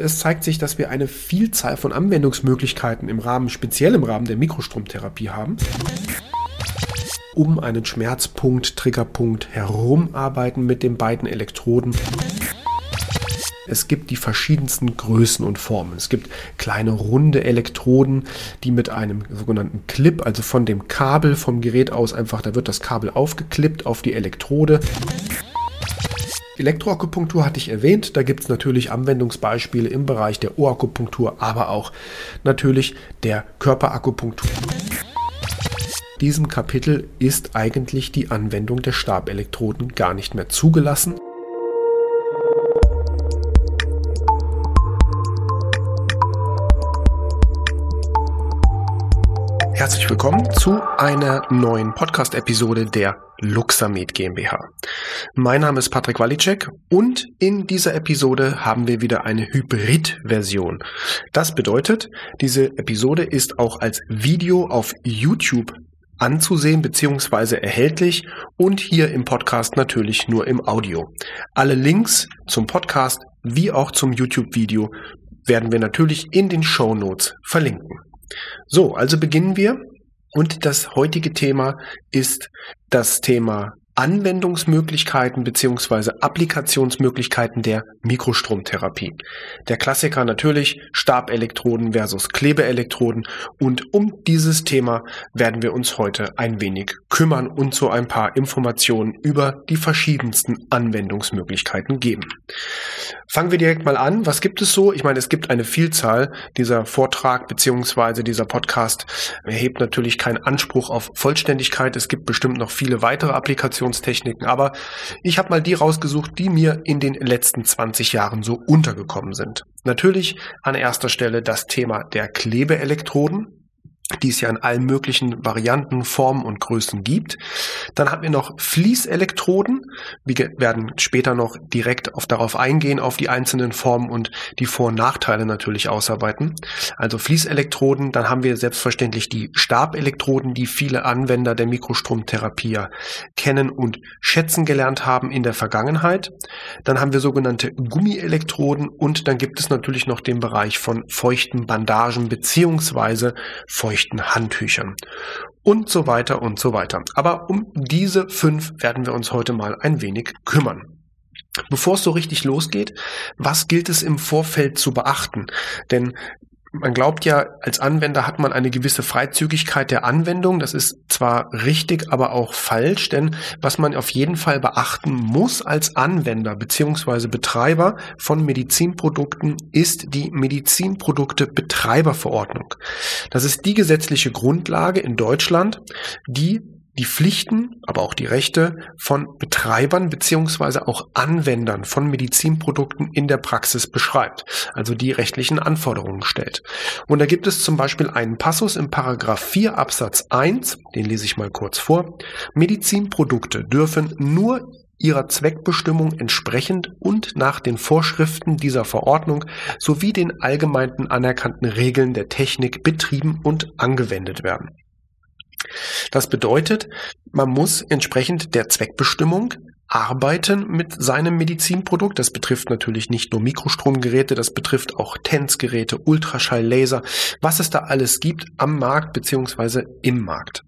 Es zeigt sich, dass wir eine Vielzahl von Anwendungsmöglichkeiten im Rahmen, speziell im Rahmen der Mikrostromtherapie haben. Um einen Schmerzpunkt, Triggerpunkt herum arbeiten mit den beiden Elektroden. Es gibt die verschiedensten Größen und Formen. Es gibt kleine runde Elektroden, die mit einem sogenannten Clip, also von dem Kabel vom Gerät aus einfach, da wird das Kabel aufgeklippt auf die Elektrode. Elektroakupunktur hatte ich erwähnt. Da gibt es natürlich Anwendungsbeispiele im Bereich der Ohrakupunktur, aber auch natürlich der Körperakupunktur. Diesem Kapitel ist eigentlich die Anwendung der Stabelektroden gar nicht mehr zugelassen. Herzlich willkommen zu einer neuen Podcast-Episode der Luxamed GmbH. Mein Name ist Patrick Walicek und in dieser Episode haben wir wieder eine Hybrid-Version. Das bedeutet, diese Episode ist auch als Video auf YouTube anzusehen bzw. erhältlich und hier im Podcast natürlich nur im Audio. Alle Links zum Podcast wie auch zum YouTube-Video werden wir natürlich in den Show Notes verlinken. So, also beginnen wir. Und das heutige Thema ist das Thema Anwendungsmöglichkeiten beziehungsweise Applikationsmöglichkeiten der Mikrostromtherapie. Der Klassiker natürlich Stabelektroden versus Klebeelektroden und um dieses Thema werden wir uns heute ein wenig kümmern und so ein paar Informationen über die verschiedensten Anwendungsmöglichkeiten geben. Fangen wir direkt mal an. Was gibt es so? Ich meine, es gibt eine Vielzahl. Dieser Vortrag beziehungsweise dieser Podcast erhebt natürlich keinen Anspruch auf Vollständigkeit. Es gibt bestimmt noch viele weitere Applikationen Kommunikationstechniken, aber ich habe mal die rausgesucht, die mir in den letzten 20 Jahren so untergekommen sind. Natürlich an erster Stelle das Thema der Klebeelektroden die es ja in allen möglichen Varianten, Formen und Größen gibt. Dann haben wir noch Fließelektroden. Wir werden später noch direkt auf, darauf eingehen, auf die einzelnen Formen und die Vor- und Nachteile natürlich ausarbeiten. Also Fließelektroden, dann haben wir selbstverständlich die Stabelektroden, die viele Anwender der Mikrostromtherapie kennen und schätzen gelernt haben in der Vergangenheit. Dann haben wir sogenannte Gummielektroden und dann gibt es natürlich noch den Bereich von feuchten Bandagen beziehungsweise feuchten feuchten Handtüchern und so weiter und so weiter. Aber um diese fünf werden wir uns heute mal ein wenig kümmern. Bevor es so richtig losgeht, was gilt es im Vorfeld zu beachten? Denn man glaubt ja, als Anwender hat man eine gewisse Freizügigkeit der Anwendung. Das ist zwar richtig, aber auch falsch, denn was man auf jeden Fall beachten muss als Anwender bzw. Betreiber von Medizinprodukten ist die Medizinprodukte-Betreiberverordnung. Das ist die gesetzliche Grundlage in Deutschland, die die Pflichten, aber auch die Rechte von Betreibern beziehungsweise auch Anwendern von Medizinprodukten in der Praxis beschreibt, also die rechtlichen Anforderungen stellt. Und da gibt es zum Beispiel einen Passus im Paragraph 4 Absatz 1, den lese ich mal kurz vor. Medizinprodukte dürfen nur ihrer Zweckbestimmung entsprechend und nach den Vorschriften dieser Verordnung sowie den allgemeinen anerkannten Regeln der Technik betrieben und angewendet werden. Das bedeutet, man muss entsprechend der Zweckbestimmung arbeiten mit seinem Medizinprodukt. Das betrifft natürlich nicht nur Mikrostromgeräte, das betrifft auch TENS-Geräte, Ultraschall, Laser, was es da alles gibt am Markt beziehungsweise im Markt.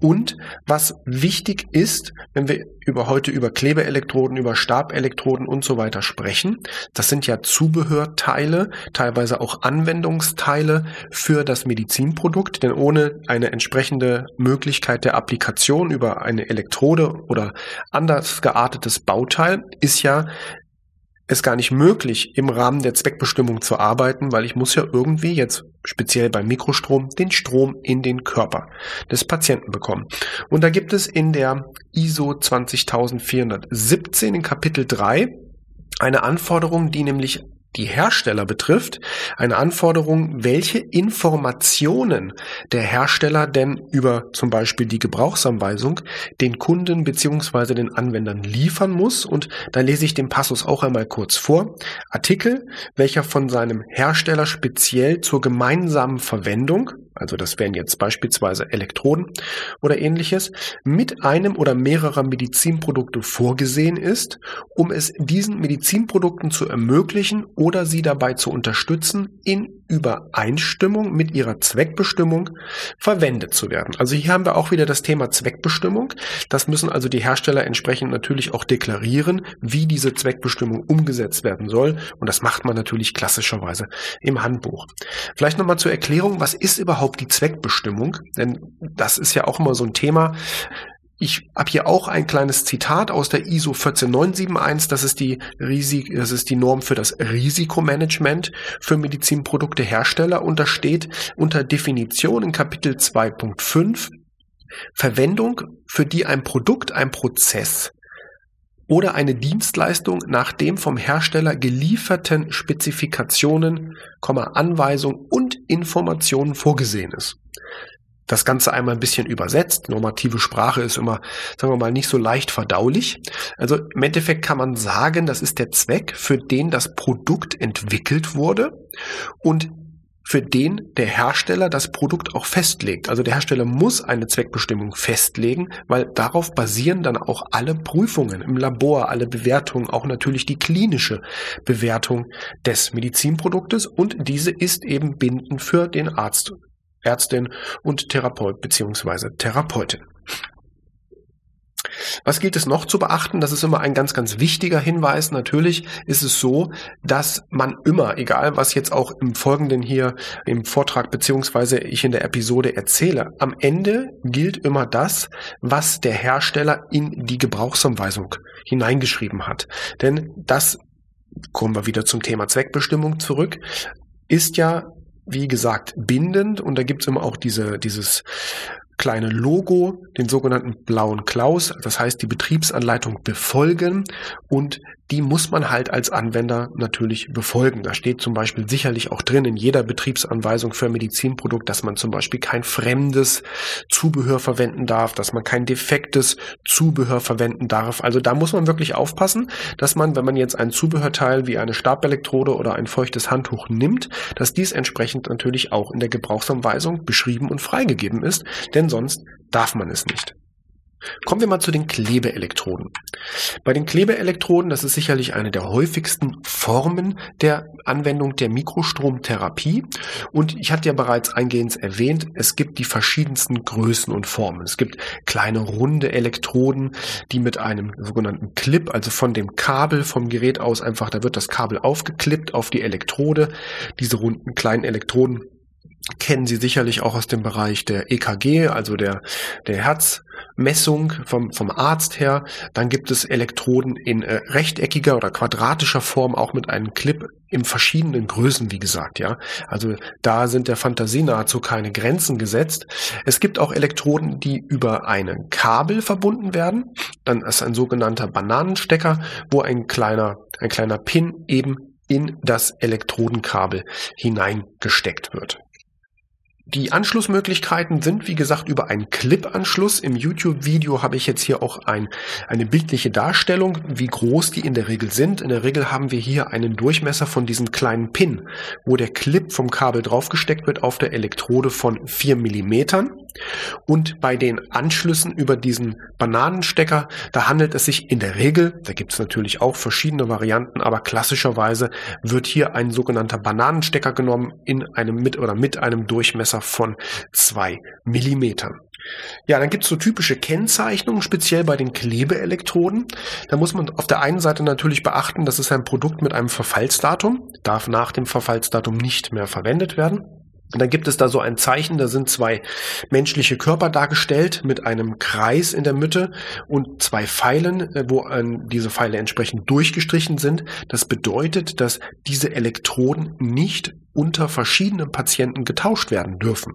Und was wichtig ist, wenn wir über heute über Klebeelektroden, über Stabelektroden und so weiter sprechen, das sind ja Zubehörteile, teilweise auch Anwendungsteile für das Medizinprodukt, denn ohne eine entsprechende Möglichkeit der Applikation über eine Elektrode oder anders geartetes Bauteil ist ja es gar nicht möglich, im Rahmen der Zweckbestimmung zu arbeiten, weil ich muss ja irgendwie jetzt speziell beim Mikrostrom den Strom in den Körper des Patienten bekommen. Und da gibt es in der ISO 20417 in Kapitel 3 eine Anforderung, die nämlich die Hersteller betrifft, eine Anforderung, welche Informationen der Hersteller denn über zum Beispiel die Gebrauchsanweisung den Kunden beziehungsweise den Anwendern liefern muss. Und da lese ich den Passus auch einmal kurz vor. Artikel, welcher von seinem Hersteller speziell zur gemeinsamen Verwendung also das wären jetzt beispielsweise Elektroden oder ähnliches, mit einem oder mehrerer Medizinprodukte vorgesehen ist, um es diesen Medizinprodukten zu ermöglichen oder sie dabei zu unterstützen, in Übereinstimmung mit ihrer Zweckbestimmung verwendet zu werden. Also hier haben wir auch wieder das Thema Zweckbestimmung. Das müssen also die Hersteller entsprechend natürlich auch deklarieren, wie diese Zweckbestimmung umgesetzt werden soll. Und das macht man natürlich klassischerweise im Handbuch. Vielleicht nochmal zur Erklärung, was ist überhaupt die Zweckbestimmung? Denn das ist ja auch immer so ein Thema. Ich habe hier auch ein kleines Zitat aus der ISO 14971. Das ist die, Risik das ist die Norm für das Risikomanagement für Medizinprodukte Hersteller. Und da steht unter Definition in Kapitel 2.5 Verwendung, für die ein Produkt, ein Prozess oder eine Dienstleistung nach dem vom Hersteller gelieferten Spezifikationen, Anweisungen und Informationen vorgesehen ist das Ganze einmal ein bisschen übersetzt. Normative Sprache ist immer, sagen wir mal, nicht so leicht verdaulich. Also im Endeffekt kann man sagen, das ist der Zweck, für den das Produkt entwickelt wurde und für den der Hersteller das Produkt auch festlegt. Also der Hersteller muss eine Zweckbestimmung festlegen, weil darauf basieren dann auch alle Prüfungen im Labor, alle Bewertungen, auch natürlich die klinische Bewertung des Medizinproduktes und diese ist eben bindend für den Arzt Ärztin und Therapeut bzw. Therapeutin. Was gilt es noch zu beachten? Das ist immer ein ganz, ganz wichtiger Hinweis. Natürlich ist es so, dass man immer, egal was jetzt auch im Folgenden hier im Vortrag beziehungsweise ich in der Episode erzähle, am Ende gilt immer das, was der Hersteller in die Gebrauchsanweisung hineingeschrieben hat. Denn das, kommen wir wieder zum Thema Zweckbestimmung zurück, ist ja wie gesagt, bindend und da gibt's immer auch diese, dieses kleine Logo, den sogenannten blauen Klaus, das heißt die Betriebsanleitung befolgen und die muss man halt als Anwender natürlich befolgen. Da steht zum Beispiel sicherlich auch drin in jeder Betriebsanweisung für ein Medizinprodukt, dass man zum Beispiel kein fremdes Zubehör verwenden darf, dass man kein defektes Zubehör verwenden darf. Also da muss man wirklich aufpassen, dass man, wenn man jetzt ein Zubehörteil wie eine Stabelektrode oder ein feuchtes Handtuch nimmt, dass dies entsprechend natürlich auch in der Gebrauchsanweisung beschrieben und freigegeben ist, denn sonst darf man es nicht. Kommen wir mal zu den Klebeelektroden. Bei den Klebeelektroden, das ist sicherlich eine der häufigsten Formen der Anwendung der Mikrostromtherapie. Und ich hatte ja bereits eingehend erwähnt, es gibt die verschiedensten Größen und Formen. Es gibt kleine runde Elektroden, die mit einem sogenannten Clip, also von dem Kabel vom Gerät aus einfach, da wird das Kabel aufgeklippt auf die Elektrode. Diese runden kleinen Elektroden kennen Sie sicherlich auch aus dem Bereich der EKG, also der, der Herzmessung vom, vom Arzt her. Dann gibt es Elektroden in äh, rechteckiger oder quadratischer Form, auch mit einem Clip in verschiedenen Größen, wie gesagt, ja. Also da sind der Fantasie nahezu keine Grenzen gesetzt. Es gibt auch Elektroden, die über ein Kabel verbunden werden. Dann ist ein sogenannter Bananenstecker, wo ein kleiner, ein kleiner Pin eben in das Elektrodenkabel hineingesteckt wird. Die Anschlussmöglichkeiten sind, wie gesagt, über einen Clip-Anschluss. Im YouTube-Video habe ich jetzt hier auch ein, eine bildliche Darstellung, wie groß die in der Regel sind. In der Regel haben wir hier einen Durchmesser von diesem kleinen Pin, wo der Clip vom Kabel draufgesteckt wird auf der Elektrode von 4 Millimetern. Und bei den Anschlüssen über diesen Bananenstecker, da handelt es sich in der Regel, da gibt es natürlich auch verschiedene Varianten, aber klassischerweise wird hier ein sogenannter Bananenstecker genommen in einem mit oder mit einem Durchmesser von zwei Millimetern. Ja, dann gibt es so typische Kennzeichnungen, speziell bei den Klebeelektroden. Da muss man auf der einen Seite natürlich beachten, das ist ein Produkt mit einem Verfallsdatum, darf nach dem Verfallsdatum nicht mehr verwendet werden. Und dann gibt es da so ein Zeichen, da sind zwei menschliche Körper dargestellt mit einem Kreis in der Mitte und zwei Pfeilen, äh, wo diese Pfeile entsprechend durchgestrichen sind. Das bedeutet, dass diese Elektroden nicht unter verschiedenen Patienten getauscht werden dürfen.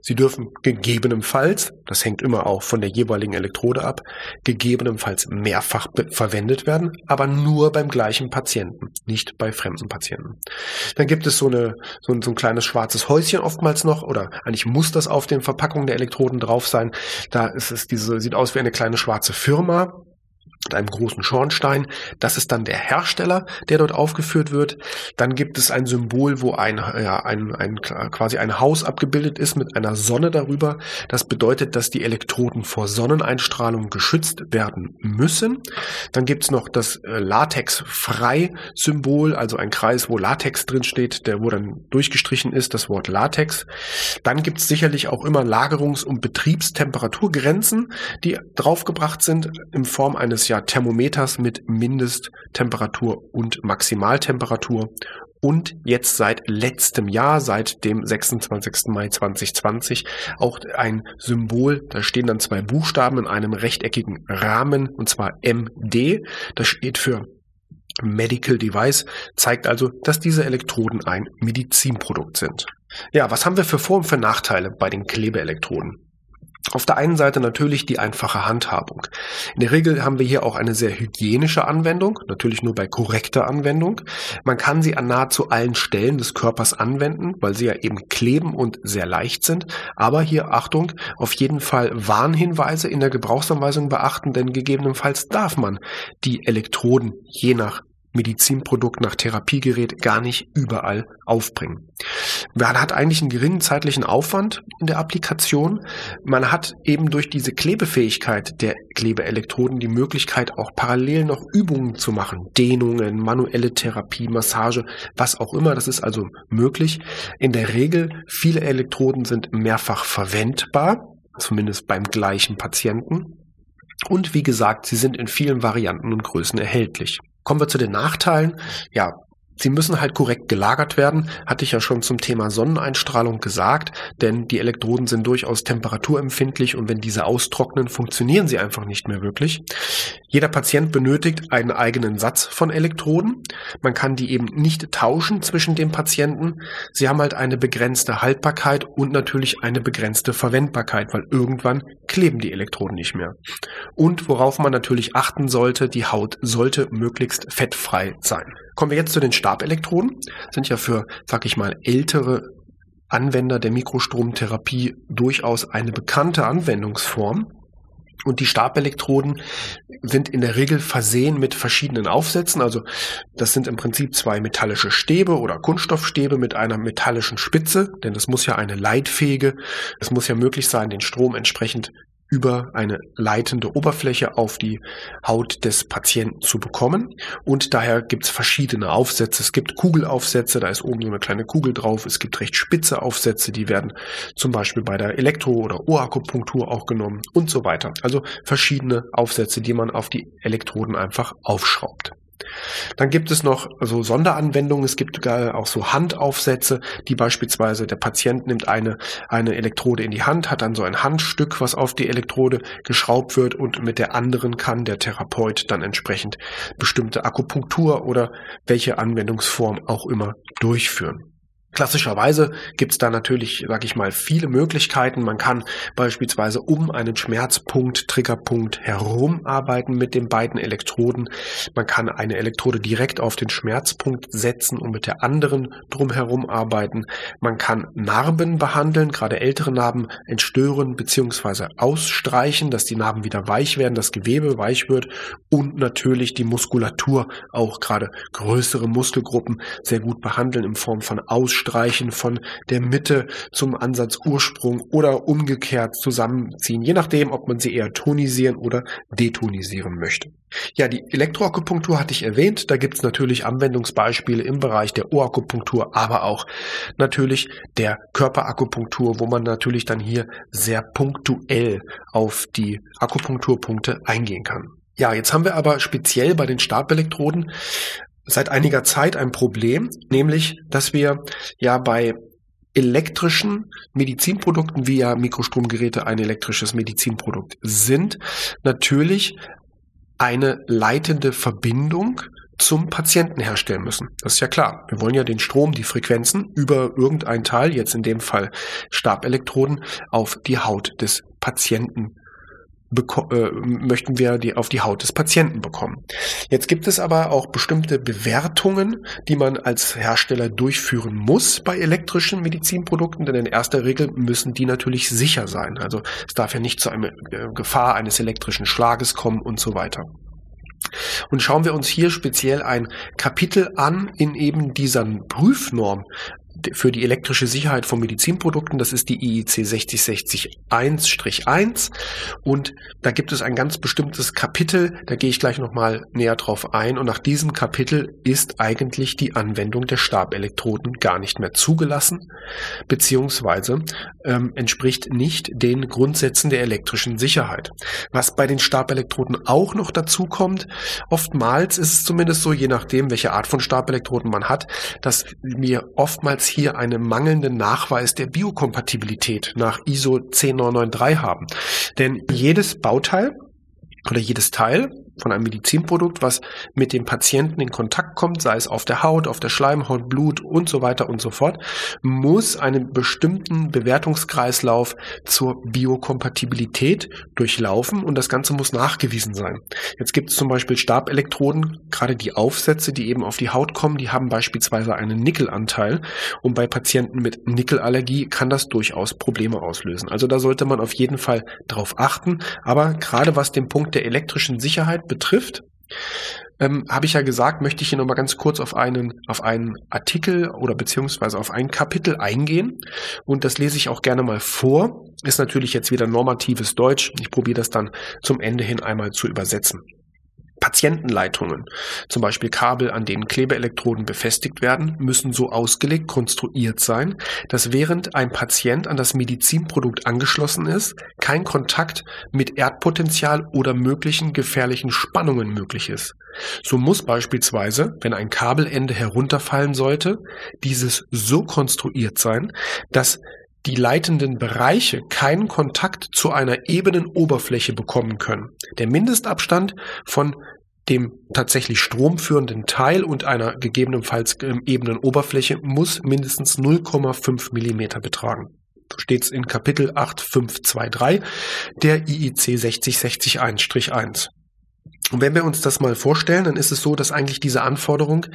Sie dürfen gegebenenfalls, das hängt immer auch von der jeweiligen Elektrode ab, gegebenenfalls mehrfach verwendet werden, aber nur beim gleichen Patienten, nicht bei fremden Patienten. Dann gibt es so, eine, so, ein, so ein kleines schwarzes Häuschen oftmals noch, oder eigentlich muss das auf den Verpackungen der Elektroden drauf sein. Da ist es diese, sieht aus wie eine kleine schwarze Firma, mit einem großen Schornstein. Das ist dann der Hersteller, der dort aufgeführt wird. Dann gibt es ein Symbol, wo ein, ja, ein, ein, quasi ein Haus abgebildet ist mit einer Sonne darüber. Das bedeutet, dass die Elektroden vor Sonneneinstrahlung geschützt werden müssen. Dann gibt es noch das äh, Latex-Frei-Symbol, also ein Kreis, wo Latex drin steht, der wo dann durchgestrichen ist, das Wort Latex. Dann gibt es sicherlich auch immer Lagerungs- und Betriebstemperaturgrenzen, die draufgebracht sind in Form eines ja Thermometers mit Mindesttemperatur und Maximaltemperatur und jetzt seit letztem Jahr, seit dem 26. Mai 2020, auch ein Symbol, da stehen dann zwei Buchstaben in einem rechteckigen Rahmen, und zwar MD, das steht für Medical Device, zeigt also, dass diese Elektroden ein Medizinprodukt sind. Ja, was haben wir für Vor- und für Nachteile bei den Klebeelektroden? Auf der einen Seite natürlich die einfache Handhabung. In der Regel haben wir hier auch eine sehr hygienische Anwendung, natürlich nur bei korrekter Anwendung. Man kann sie an nahezu allen Stellen des Körpers anwenden, weil sie ja eben kleben und sehr leicht sind. Aber hier Achtung, auf jeden Fall Warnhinweise in der Gebrauchsanweisung beachten, denn gegebenenfalls darf man die Elektroden je nach Medizinprodukt nach Therapiegerät gar nicht überall aufbringen. Man hat eigentlich einen geringen zeitlichen Aufwand in der Applikation. Man hat eben durch diese Klebefähigkeit der Klebeelektroden die Möglichkeit, auch parallel noch Übungen zu machen. Dehnungen, manuelle Therapie, Massage, was auch immer. Das ist also möglich. In der Regel, viele Elektroden sind mehrfach verwendbar, zumindest beim gleichen Patienten. Und wie gesagt, sie sind in vielen Varianten und Größen erhältlich. Kommen wir zu den Nachteilen. Ja, Sie müssen halt korrekt gelagert werden, hatte ich ja schon zum Thema Sonneneinstrahlung gesagt, denn die Elektroden sind durchaus temperaturempfindlich und wenn diese austrocknen, funktionieren sie einfach nicht mehr wirklich. Jeder Patient benötigt einen eigenen Satz von Elektroden. Man kann die eben nicht tauschen zwischen den Patienten. Sie haben halt eine begrenzte Haltbarkeit und natürlich eine begrenzte Verwendbarkeit, weil irgendwann kleben die Elektroden nicht mehr. Und worauf man natürlich achten sollte, die Haut sollte möglichst fettfrei sein. Kommen wir jetzt zu den Stabelektroden. Sind ja für, sag ich mal, ältere Anwender der Mikrostromtherapie durchaus eine bekannte Anwendungsform. Und die Stabelektroden sind in der Regel versehen mit verschiedenen Aufsätzen. Also das sind im Prinzip zwei metallische Stäbe oder Kunststoffstäbe mit einer metallischen Spitze, denn das muss ja eine leitfähige, es muss ja möglich sein, den Strom entsprechend über eine leitende Oberfläche auf die Haut des Patienten zu bekommen. Und daher gibt es verschiedene Aufsätze. Es gibt Kugelaufsätze, da ist oben so eine kleine Kugel drauf. Es gibt recht spitze Aufsätze, die werden zum Beispiel bei der Elektro- oder Ohrakupunktur auch genommen und so weiter. Also verschiedene Aufsätze, die man auf die Elektroden einfach aufschraubt. Dann gibt es noch so Sonderanwendungen. Es gibt auch so Handaufsätze, die beispielsweise der Patient nimmt eine, eine Elektrode in die Hand, hat dann so ein Handstück, was auf die Elektrode geschraubt wird und mit der anderen kann der Therapeut dann entsprechend bestimmte Akupunktur oder welche Anwendungsform auch immer durchführen. Klassischerweise gibt es da natürlich, sage ich mal, viele Möglichkeiten. Man kann beispielsweise um einen Schmerzpunkt, Triggerpunkt herum arbeiten mit den beiden Elektroden. Man kann eine Elektrode direkt auf den Schmerzpunkt setzen und mit der anderen drumherum arbeiten. Man kann Narben behandeln, gerade ältere Narben entstören bzw. ausstreichen, dass die Narben wieder weich werden, das Gewebe weich wird und natürlich die Muskulatur, auch gerade größere Muskelgruppen sehr gut behandeln in Form von Ausstreichen Streichen von der Mitte zum Ansatzursprung oder umgekehrt zusammenziehen, je nachdem, ob man sie eher tonisieren oder detonisieren möchte. Ja, die Elektroakupunktur hatte ich erwähnt. Da gibt es natürlich Anwendungsbeispiele im Bereich der Ohrakupunktur, aber auch natürlich der Körperakupunktur, wo man natürlich dann hier sehr punktuell auf die Akupunkturpunkte eingehen kann. Ja, jetzt haben wir aber speziell bei den Stabelektroden seit einiger Zeit ein Problem, nämlich, dass wir ja bei elektrischen Medizinprodukten, wie ja Mikrostromgeräte ein elektrisches Medizinprodukt sind, natürlich eine leitende Verbindung zum Patienten herstellen müssen. Das ist ja klar. Wir wollen ja den Strom, die Frequenzen über irgendein Teil, jetzt in dem Fall Stabelektroden, auf die Haut des Patienten äh, möchten wir die auf die Haut des Patienten bekommen. Jetzt gibt es aber auch bestimmte Bewertungen, die man als Hersteller durchführen muss bei elektrischen Medizinprodukten, denn in erster Regel müssen die natürlich sicher sein. Also es darf ja nicht zu einer äh, Gefahr eines elektrischen Schlages kommen und so weiter. Und schauen wir uns hier speziell ein Kapitel an in eben dieser Prüfnorm, für die elektrische Sicherheit von Medizinprodukten. Das ist die IEC 60601-1 und da gibt es ein ganz bestimmtes Kapitel, da gehe ich gleich nochmal näher drauf ein und nach diesem Kapitel ist eigentlich die Anwendung der Stabelektroden gar nicht mehr zugelassen, beziehungsweise ähm, entspricht nicht den Grundsätzen der elektrischen Sicherheit. Was bei den Stabelektroden auch noch dazu kommt, oftmals ist es zumindest so, je nachdem, welche Art von Stabelektroden man hat, dass wir oftmals hier einen mangelnden Nachweis der Biokompatibilität nach ISO 10993 haben. Denn jedes Bauteil oder jedes Teil von einem Medizinprodukt, was mit dem Patienten in Kontakt kommt, sei es auf der Haut, auf der Schleimhaut, Blut und so weiter und so fort, muss einen bestimmten Bewertungskreislauf zur Biokompatibilität durchlaufen und das Ganze muss nachgewiesen sein. Jetzt gibt es zum Beispiel Stabelektroden, gerade die Aufsätze, die eben auf die Haut kommen, die haben beispielsweise einen Nickelanteil und bei Patienten mit Nickelallergie kann das durchaus Probleme auslösen. Also da sollte man auf jeden Fall drauf achten, aber gerade was den Punkt der elektrischen Sicherheit betrifft, ähm, habe ich ja gesagt, möchte ich hier nochmal ganz kurz auf einen, auf einen Artikel oder beziehungsweise auf ein Kapitel eingehen. Und das lese ich auch gerne mal vor. Ist natürlich jetzt wieder normatives Deutsch. Ich probiere das dann zum Ende hin einmal zu übersetzen. Patientenleitungen, zum Beispiel Kabel, an denen Klebeelektroden befestigt werden, müssen so ausgelegt konstruiert sein, dass während ein Patient an das Medizinprodukt angeschlossen ist, kein Kontakt mit Erdpotenzial oder möglichen gefährlichen Spannungen möglich ist. So muss beispielsweise, wenn ein Kabelende herunterfallen sollte, dieses so konstruiert sein, dass die leitenden Bereiche keinen Kontakt zu einer ebenen Oberfläche bekommen können. Der Mindestabstand von dem tatsächlich stromführenden Teil und einer gegebenenfalls ähm, ebenen Oberfläche muss mindestens 0,5 Millimeter betragen. So steht es in Kapitel 8523 der IEC 60601-1. Und wenn wir uns das mal vorstellen, dann ist es so, dass eigentlich diese Anforderung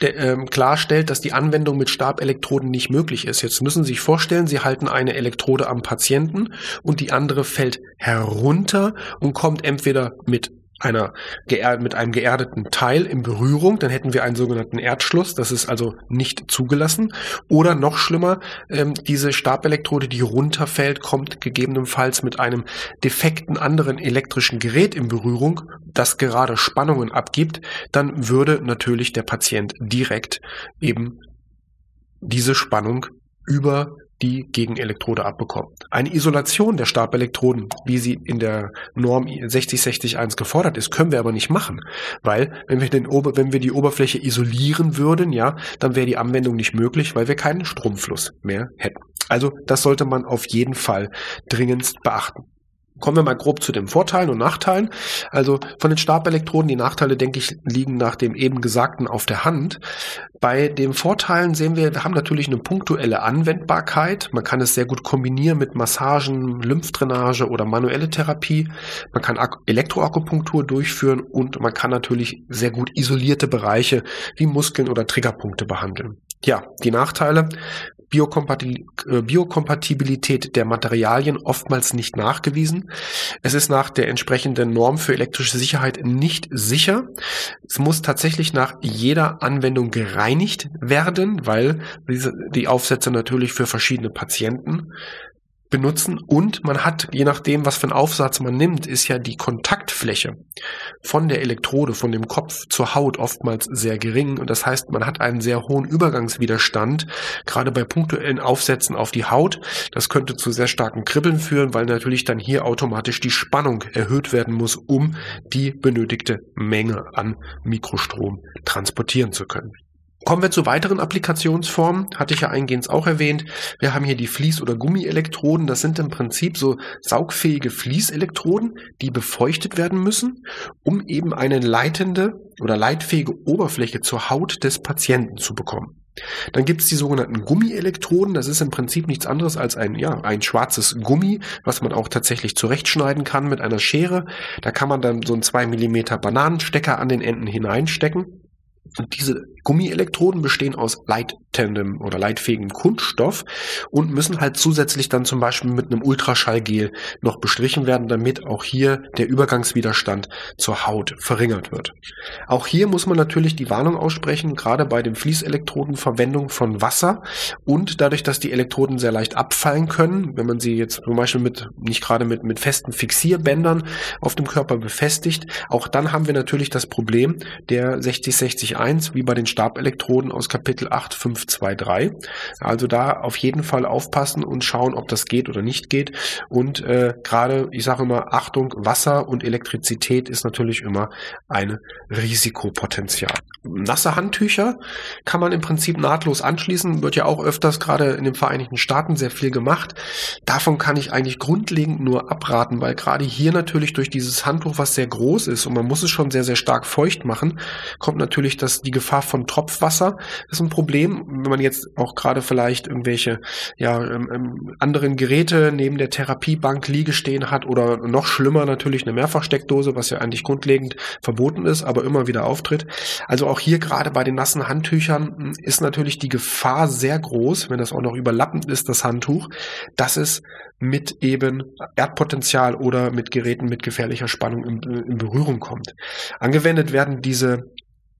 äh, klarstellt, dass die Anwendung mit Stabelektroden nicht möglich ist. Jetzt müssen Sie sich vorstellen, Sie halten eine Elektrode am Patienten und die andere fällt herunter und kommt entweder mit einer mit einem geerdeten Teil in Berührung, dann hätten wir einen sogenannten Erdschluss, das ist also nicht zugelassen. Oder noch schlimmer, ähm, diese Stabelektrode, die runterfällt, kommt gegebenenfalls mit einem defekten anderen elektrischen Gerät in Berührung, das gerade Spannungen abgibt, dann würde natürlich der Patient direkt eben diese Spannung über die Gegenelektrode abbekommen. Eine Isolation der Stabelektroden, wie sie in der Norm 60601 gefordert ist, können wir aber nicht machen, weil wenn wir, den wenn wir die Oberfläche isolieren würden, ja, dann wäre die Anwendung nicht möglich, weil wir keinen Stromfluss mehr hätten. Also das sollte man auf jeden Fall dringendst beachten. Kommen wir mal grob zu den Vorteilen und Nachteilen. Also von den Stabelektroden, die Nachteile, denke ich, liegen nach dem eben Gesagten auf der Hand. Bei den Vorteilen sehen wir, wir haben natürlich eine punktuelle Anwendbarkeit. Man kann es sehr gut kombinieren mit Massagen, Lymphdrainage oder manuelle Therapie. Man kann Elektroakupunktur durchführen und man kann natürlich sehr gut isolierte Bereiche wie Muskeln oder Triggerpunkte behandeln. Ja, die Nachteile. Biokompatibilität, äh, Biokompatibilität der Materialien oftmals nicht nachgewiesen. Es ist nach der entsprechenden Norm für elektrische Sicherheit nicht sicher. Es muss tatsächlich nach jeder Anwendung gereinigt werden, weil diese, die Aufsätze natürlich für verschiedene Patienten benutzen und man hat, je nachdem, was für einen Aufsatz man nimmt, ist ja die Kontaktfläche von der Elektrode, von dem Kopf zur Haut oftmals sehr gering und das heißt, man hat einen sehr hohen Übergangswiderstand, gerade bei punktuellen Aufsätzen auf die Haut. Das könnte zu sehr starken Kribbeln führen, weil natürlich dann hier automatisch die Spannung erhöht werden muss, um die benötigte Menge an Mikrostrom transportieren zu können. Kommen wir zu weiteren Applikationsformen, hatte ich ja eingehend auch erwähnt. Wir haben hier die Fließ- oder Gummielektroden. Das sind im Prinzip so saugfähige Fließelektroden, die befeuchtet werden müssen, um eben eine leitende oder leitfähige Oberfläche zur Haut des Patienten zu bekommen. Dann gibt es die sogenannten Gummielektroden. Das ist im Prinzip nichts anderes als ein, ja, ein schwarzes Gummi, was man auch tatsächlich zurechtschneiden kann mit einer Schere. Da kann man dann so einen 2 mm Bananenstecker an den Enden hineinstecken diese Gummielektroden bestehen aus leittendem oder leitfähigem Kunststoff und müssen halt zusätzlich dann zum Beispiel mit einem Ultraschallgel noch bestrichen werden, damit auch hier der Übergangswiderstand zur Haut verringert wird. Auch hier muss man natürlich die Warnung aussprechen, gerade bei den Fließelektroden Verwendung von Wasser und dadurch, dass die Elektroden sehr leicht abfallen können, wenn man sie jetzt zum Beispiel mit, nicht gerade mit, mit festen Fixierbändern auf dem Körper befestigt, auch dann haben wir natürlich das Problem der 6061 wie bei den Stabelektroden aus Kapitel 8523. Also da auf jeden Fall aufpassen und schauen, ob das geht oder nicht geht. Und äh, gerade, ich sage immer, Achtung, Wasser und Elektrizität ist natürlich immer ein Risikopotenzial. Nasse Handtücher kann man im Prinzip nahtlos anschließen, wird ja auch öfters gerade in den Vereinigten Staaten sehr viel gemacht. Davon kann ich eigentlich grundlegend nur abraten, weil gerade hier natürlich durch dieses Handtuch, was sehr groß ist und man muss es schon sehr, sehr stark feucht machen, kommt natürlich das, die Gefahr von Tropfwasser. Ist ein Problem, wenn man jetzt auch gerade vielleicht irgendwelche ja, ähm, ähm, anderen Geräte neben der Therapiebank liege stehen hat oder noch schlimmer natürlich eine Mehrfachsteckdose, was ja eigentlich grundlegend verboten ist, aber immer wieder auftritt. Also auch hier gerade bei den nassen Handtüchern hm, ist natürlich die Gefahr sehr groß, wenn das auch noch überlappend ist, das Handtuch, dass es mit eben Erdpotenzial oder mit Geräten mit gefährlicher Spannung in, in Berührung kommt. Angewendet werden diese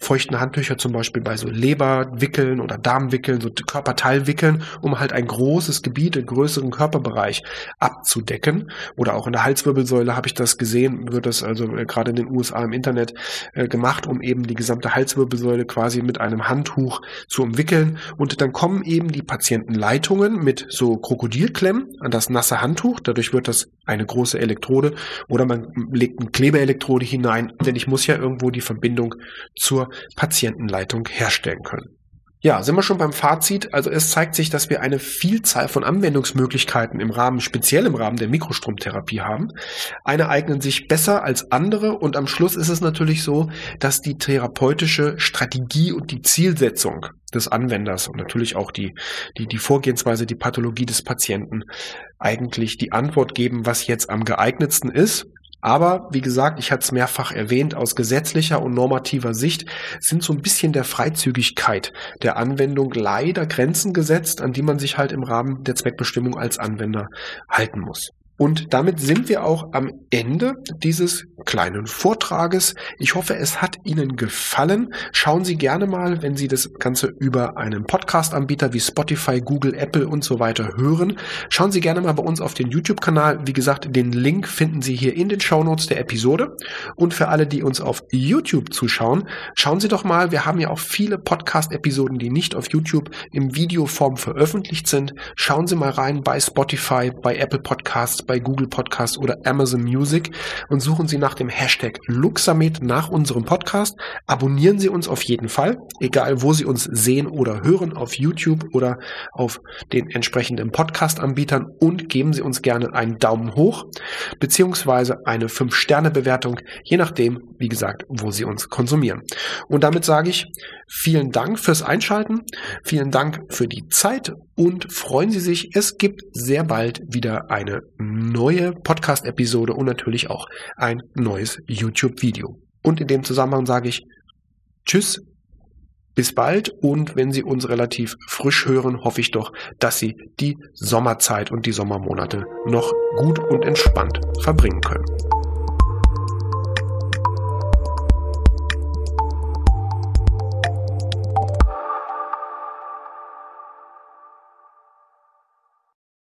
feuchten Handtücher zum Beispiel bei so Leberwickeln oder Darmwickeln, so Körperteilwickeln, um halt ein großes Gebiet, einen größeren Körperbereich abzudecken. Oder auch in der Halswirbelsäule habe ich das gesehen, wird das also äh, gerade in den USA im Internet äh, gemacht, um eben die gesamte Halswirbelsäule quasi mit einem Handtuch zu umwickeln. Und dann kommen eben die Patientenleitungen mit so Krokodilklemmen an das nasse Handtuch. Dadurch wird das eine große Elektrode oder man legt eine Klebeelektrode hinein, denn ich muss ja irgendwo die Verbindung zur Patientenleitung herstellen können. Ja, sind wir schon beim Fazit. Also es zeigt sich, dass wir eine Vielzahl von Anwendungsmöglichkeiten im Rahmen, speziell im Rahmen der Mikrostromtherapie haben. Eine eignen sich besser als andere und am Schluss ist es natürlich so, dass die therapeutische Strategie und die Zielsetzung des Anwenders und natürlich auch die, die, die Vorgehensweise, die Pathologie des Patienten eigentlich die Antwort geben, was jetzt am geeignetsten ist. Aber wie gesagt, ich hatte es mehrfach erwähnt, aus gesetzlicher und normativer Sicht sind so ein bisschen der Freizügigkeit der Anwendung leider Grenzen gesetzt, an die man sich halt im Rahmen der Zweckbestimmung als Anwender halten muss. Und damit sind wir auch am Ende dieses kleinen Vortrages. Ich hoffe, es hat Ihnen gefallen. Schauen Sie gerne mal, wenn Sie das Ganze über einen Podcast-Anbieter wie Spotify, Google, Apple und so weiter hören. Schauen Sie gerne mal bei uns auf den YouTube-Kanal. Wie gesagt, den Link finden Sie hier in den Shownotes der Episode. Und für alle, die uns auf YouTube zuschauen, schauen Sie doch mal, wir haben ja auch viele Podcast-Episoden, die nicht auf YouTube im Videoform veröffentlicht sind. Schauen Sie mal rein bei Spotify, bei Apple Podcasts, bei Google Podcasts oder Amazon Music und suchen Sie nach dem Hashtag Luxamed nach unserem Podcast. Abonnieren Sie uns auf jeden Fall, egal wo Sie uns sehen oder hören, auf YouTube oder auf den entsprechenden Podcast-Anbietern und geben Sie uns gerne einen Daumen hoch beziehungsweise eine 5-Sterne-Bewertung, je nachdem, wie gesagt, wo Sie uns konsumieren. Und damit sage ich vielen Dank fürs Einschalten, vielen Dank für die Zeit und freuen Sie sich, es gibt sehr bald wieder eine neue Podcast-Episode und natürlich auch ein neues YouTube-Video. Und in dem Zusammenhang sage ich Tschüss, bis bald und wenn Sie uns relativ frisch hören, hoffe ich doch, dass Sie die Sommerzeit und die Sommermonate noch gut und entspannt verbringen können.